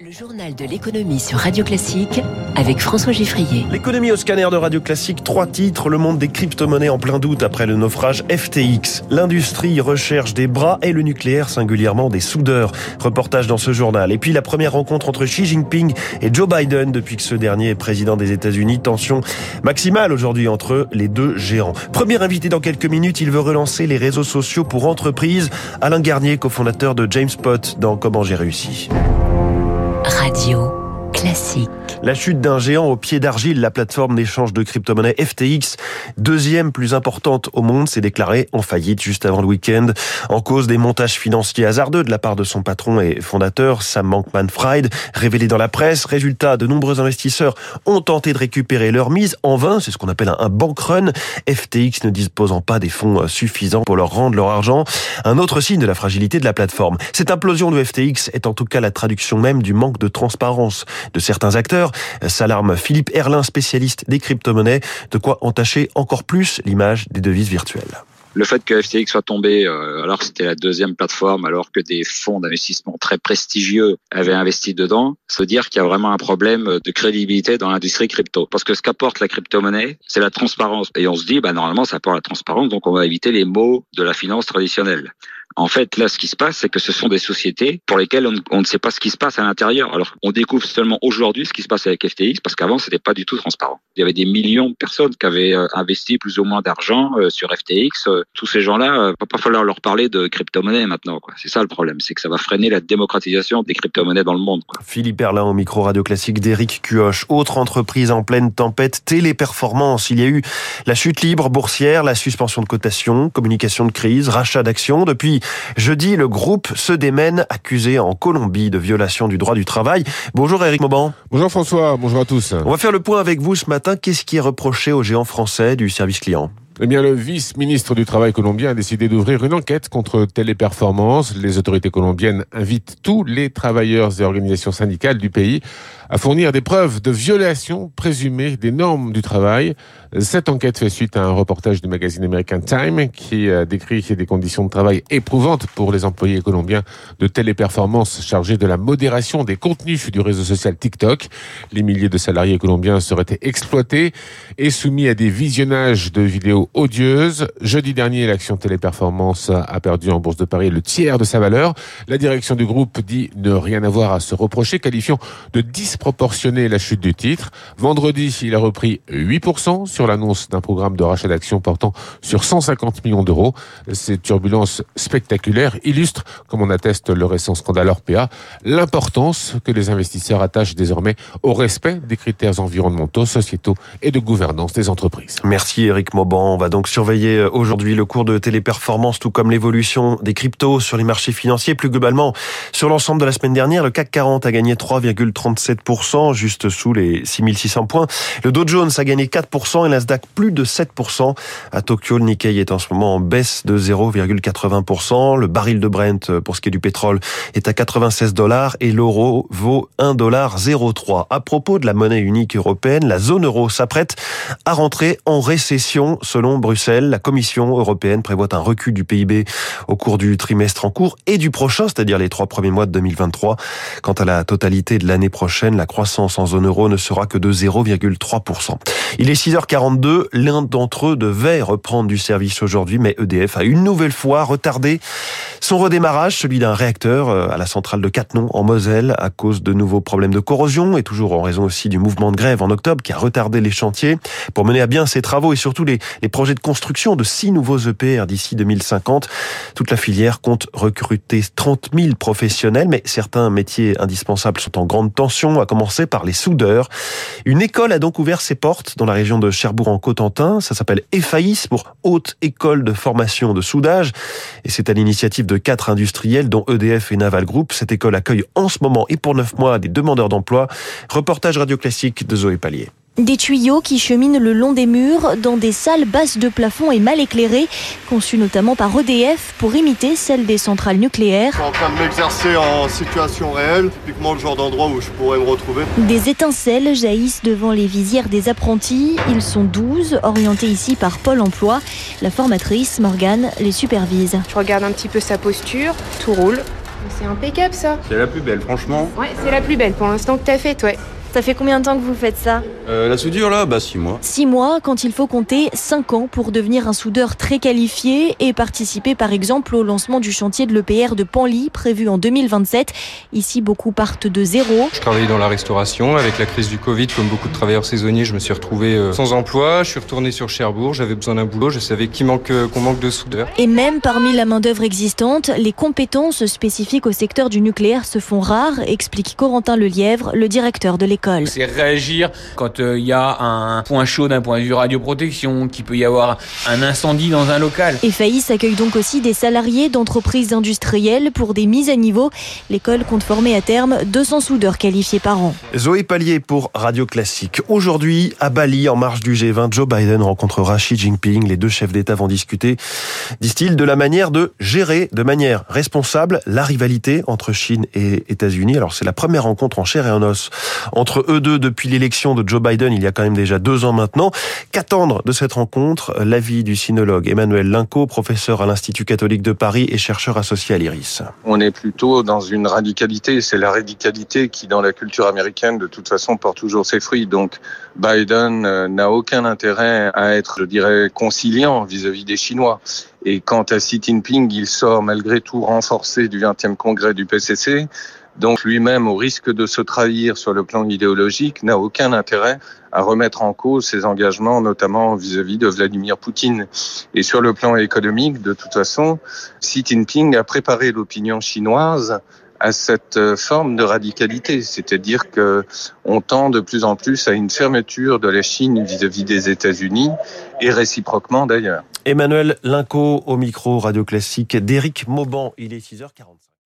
Le journal de l'économie sur Radio Classique avec François Giffrier. L'économie au scanner de Radio Classique, trois titres, le monde des crypto-monnaies en plein doute après le naufrage FTX. L'industrie recherche des bras et le nucléaire singulièrement des soudeurs. Reportage dans ce journal. Et puis la première rencontre entre Xi Jinping et Joe Biden depuis que ce dernier est président des États-Unis. Tension maximale aujourd'hui entre les deux géants. Premier invité dans quelques minutes, il veut relancer les réseaux sociaux pour entreprises. Alain Garnier, cofondateur de James Pot dans Comment j'ai réussi. Radio classique. La chute d'un géant au pied d'argile, la plateforme d'échange de crypto-monnaies FTX, deuxième plus importante au monde, s'est déclarée en faillite juste avant le week-end, en cause des montages financiers hasardeux de la part de son patron et fondateur, Sam Bankman-Fried, révélé dans la presse. Résultat, de nombreux investisseurs ont tenté de récupérer leur mise en vain, c'est ce qu'on appelle un bank run, FTX ne disposant pas des fonds suffisants pour leur rendre leur argent. Un autre signe de la fragilité de la plateforme. Cette implosion de FTX est en tout cas la traduction même du manque de transparence de certains acteurs. S'alarme Philippe Erlin, spécialiste des crypto-monnaies, de quoi entacher encore plus l'image des devises virtuelles. Le fait que FTX soit tombé euh, alors que c'était la deuxième plateforme, alors que des fonds d'investissement très prestigieux avaient investi dedans, veut dire qu'il y a vraiment un problème de crédibilité dans l'industrie crypto. Parce que ce qu'apporte la crypto-monnaie, c'est la transparence. Et on se dit, bah, normalement, ça apporte la transparence, donc on va éviter les mots de la finance traditionnelle. En fait, là, ce qui se passe, c'est que ce sont des sociétés pour lesquelles on, ne sait pas ce qui se passe à l'intérieur. Alors, on découvre seulement aujourd'hui ce qui se passe avec FTX, parce qu'avant, c'était pas du tout transparent. Il y avait des millions de personnes qui avaient euh, investi plus ou moins d'argent euh, sur FTX. Euh, tous ces gens-là, va pas falloir leur parler de crypto-monnaie maintenant. C'est ça le problème, c'est que ça va freiner la démocratisation des crypto-monnaies dans le monde. Quoi. Philippe Erlin au micro radio classique d'Éric Cuoche. Autre entreprise en pleine tempête, Téléperformance. Il y a eu la chute libre boursière, la suspension de cotation, communication de crise, rachat d'actions. Depuis Jeudi, le groupe se démène, accusé en Colombie de violation du droit du travail. Bonjour Eric Mauban. Bonjour François, bonjour à tous. On va faire le point avec vous ce matin. Qu'est-ce qui est reproché aux géants français du service client? Eh bien, le vice-ministre du Travail colombien a décidé d'ouvrir une enquête contre Téléperformance. Les autorités colombiennes invitent tous les travailleurs et organisations syndicales du pays à fournir des preuves de violation présumée des normes du travail. Cette enquête fait suite à un reportage du magazine américain Time qui décrit des conditions de travail éprouvantes pour les employés colombiens de téléperformance chargés de la modération des contenus du réseau social TikTok. Les milliers de salariés colombiens seraient exploités et soumis à des visionnages de vidéos odieuse. Jeudi dernier, l'action Téléperformance a perdu en Bourse de Paris le tiers de sa valeur. La direction du groupe dit ne rien avoir à se reprocher, qualifiant de disproportionné la chute du titre. Vendredi, il a repris 8% sur l'annonce d'un programme de rachat d'actions portant sur 150 millions d'euros. Ces turbulences spectaculaires illustrent, comme on atteste le récent scandale Orpea, l'importance que les investisseurs attachent désormais au respect des critères environnementaux, sociétaux et de gouvernance des entreprises. Merci Eric Mauban. On va donc surveiller euh, aujourd'hui le cours de téléperformance, tout comme l'évolution des cryptos sur les marchés financiers. Plus globalement, sur l'ensemble de la semaine dernière, le CAC 40 a gagné 3,37%, juste sous les 6600 points. Le Dow Jones a gagné 4% et l'Asdaq plus de 7%. À Tokyo, le Nikkei est en ce moment en baisse de 0,80%. Le baril de Brent, euh, pour ce qui est du pétrole, est à 96 dollars et l'euro vaut 1 dollar 0,3. À propos de la monnaie unique européenne, la zone euro s'apprête à rentrer en récession Bruxelles, la Commission européenne prévoit un recul du PIB au cours du trimestre en cours et du prochain, c'est-à-dire les trois premiers mois de 2023. Quant à la totalité de l'année prochaine, la croissance en zone euro ne sera que de 0,3%. Il est 6h42, l'un d'entre eux devait reprendre du service aujourd'hui, mais EDF a une nouvelle fois retardé son redémarrage, celui d'un réacteur euh, à la centrale de Cattenom en Moselle à cause de nouveaux problèmes de corrosion et toujours en raison aussi du mouvement de grève en octobre qui a retardé les chantiers. Pour mener à bien ces travaux et surtout les, les projets de construction de six nouveaux EPR d'ici 2050, toute la filière compte recruter 30 000 professionnels, mais certains métiers indispensables sont en grande tension, à commencer par les soudeurs. Une école a donc ouvert ses portes dans la région de Cherbourg en Cotentin. Ça s'appelle EFAIS pour Haute École de Formation de Soudage et c'est à l'initiative de quatre industriels, dont EDF et Naval Group. Cette école accueille en ce moment et pour neuf mois des demandeurs d'emploi. Reportage radio classique de Zoé Pallier. Des tuyaux qui cheminent le long des murs dans des salles basses de plafond et mal éclairées, conçues notamment par EDF pour imiter celles des centrales nucléaires. Je suis en train de m'exercer en situation réelle, typiquement le genre d'endroit où je pourrais me retrouver. Des étincelles jaillissent devant les visières des apprentis. Ils sont 12, orientés ici par Pôle emploi. La formatrice, Morgane, les supervise. Je regarde un petit peu sa posture, tout roule. C'est impeccable ça. C'est la plus belle, franchement. Ouais, c'est la plus belle pour l'instant que t'as faite, ouais. Ça fait combien de temps que vous faites ça Euh, la soudure là, bah 6 mois. Six mois quand il faut compter 5 ans pour devenir un soudeur très qualifié et participer par exemple au lancement du chantier de l'EPR de Panly prévu en 2027. Ici, beaucoup partent de zéro. Je travaillais dans la restauration. Avec la crise du Covid, comme beaucoup de travailleurs saisonniers, je me suis retrouvé euh, sans emploi. Je suis retourné sur Cherbourg. J'avais besoin d'un boulot. Je savais qu'il manque, euh, qu'on manque de soudeurs. Et même parmi la main-d'œuvre existante, les compétences spécifiques au secteur du nucléaire se font rares, explique Corentin Lelièvre, le directeur de l'école. C'est réagir quand il y a un point chaud d'un point de vue radioprotection, qu'il peut y avoir un incendie dans un local. Et Faïs accueille donc aussi des salariés d'entreprises industrielles pour des mises à niveau. L'école compte former à terme 200 soudeurs qualifiés par an. Zoé Pallier pour Radio Classique. Aujourd'hui, à Bali, en marge du G20, Joe Biden rencontrera Xi Jinping. Les deux chefs d'État vont discuter, disent-ils, de la manière de gérer de manière responsable la rivalité entre Chine et États-Unis. Alors, c'est la première rencontre en chair et en os entre eux deux depuis l'élection de Joe Biden il y a quand même déjà deux ans maintenant. Qu'attendre de cette rencontre? L'avis du sinologue Emmanuel Linco, professeur à l'Institut catholique de Paris et chercheur associé à l'IRIS. On est plutôt dans une radicalité. C'est la radicalité qui, dans la culture américaine, de toute façon, porte toujours ses fruits. Donc, Biden euh, n'a aucun intérêt à être, je dirais, conciliant vis-à-vis des Chinois. Et quant à Xi Jinping, il sort malgré tout renforcé du 20e congrès du PCC. Donc lui-même, au risque de se trahir sur le plan idéologique, n'a aucun intérêt à remettre en cause ses engagements, notamment vis-à-vis de Vladimir Poutine. Et sur le plan économique, de toute façon, Xi Jinping a préparé l'opinion chinoise à cette forme de radicalité, c'est-à-dire que on tend de plus en plus à une fermeture de la Chine vis-à-vis des États-Unis et réciproquement d'ailleurs. Emmanuel Linco au micro Radio Classique d'Éric Mauban. Il est 6h45.